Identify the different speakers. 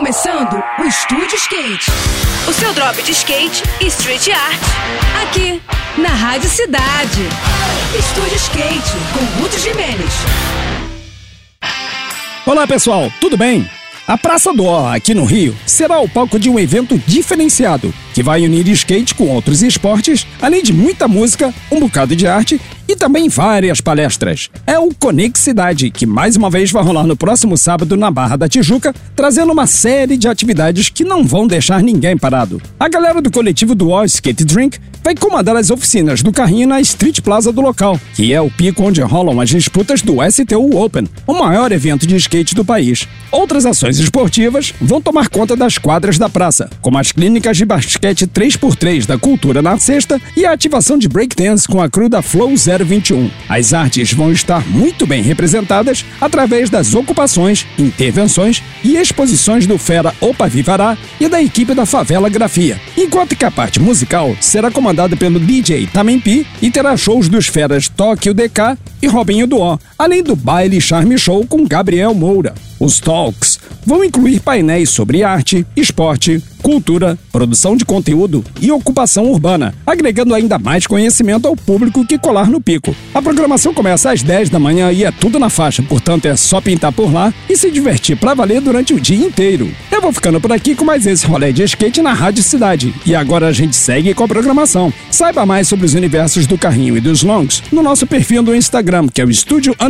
Speaker 1: começando o Estúdio Skate.
Speaker 2: O seu drop de skate e street art.
Speaker 1: Aqui, na Rádio Cidade. Estúdio Skate, com Ruth Jimenez.
Speaker 3: Olá pessoal, tudo bem? A Praça do Ó, aqui no Rio, será o palco de um evento diferenciado, que vai unir skate com outros esportes, além de muita música, um bocado de arte e também várias palestras. É o Conexidade, que mais uma vez vai rolar no próximo sábado na Barra da Tijuca, trazendo uma série de atividades que não vão deixar ninguém parado. A galera do coletivo do All Skate Drink vai comandar as oficinas do carrinho na Street Plaza do local, que é o pico onde rolam as disputas do STU Open, o maior evento de skate do país. Outras ações esportivas vão tomar conta das quadras da praça, como as clínicas de basquete 3x3 da Cultura na sexta e a ativação de breakdance com a crew da Flow 021. As artes vão estar muito bem representadas através das ocupações, intervenções e exposições do Fera Opa Vivará e da equipe da Favela Grafia, enquanto que a parte musical será comandada pelo DJ Tamempi e terá shows dos feras Tóquio DK e Robinho Duó, além do baile Charme Show com Gabriel Moura. Os talks vão incluir painéis sobre arte, esporte, cultura, produção de conteúdo e ocupação urbana, agregando ainda mais conhecimento ao público que colar no pico. A programação começa às 10 da manhã e é tudo na faixa, portanto é só pintar por lá e se divertir para valer durante o dia inteiro. Eu vou ficando por aqui com mais esse rolê de skate na Rádio Cidade. E agora a gente segue com a programação. Saiba mais sobre os universos do carrinho e dos longs no nosso perfil do Instagram, que é o Estúdio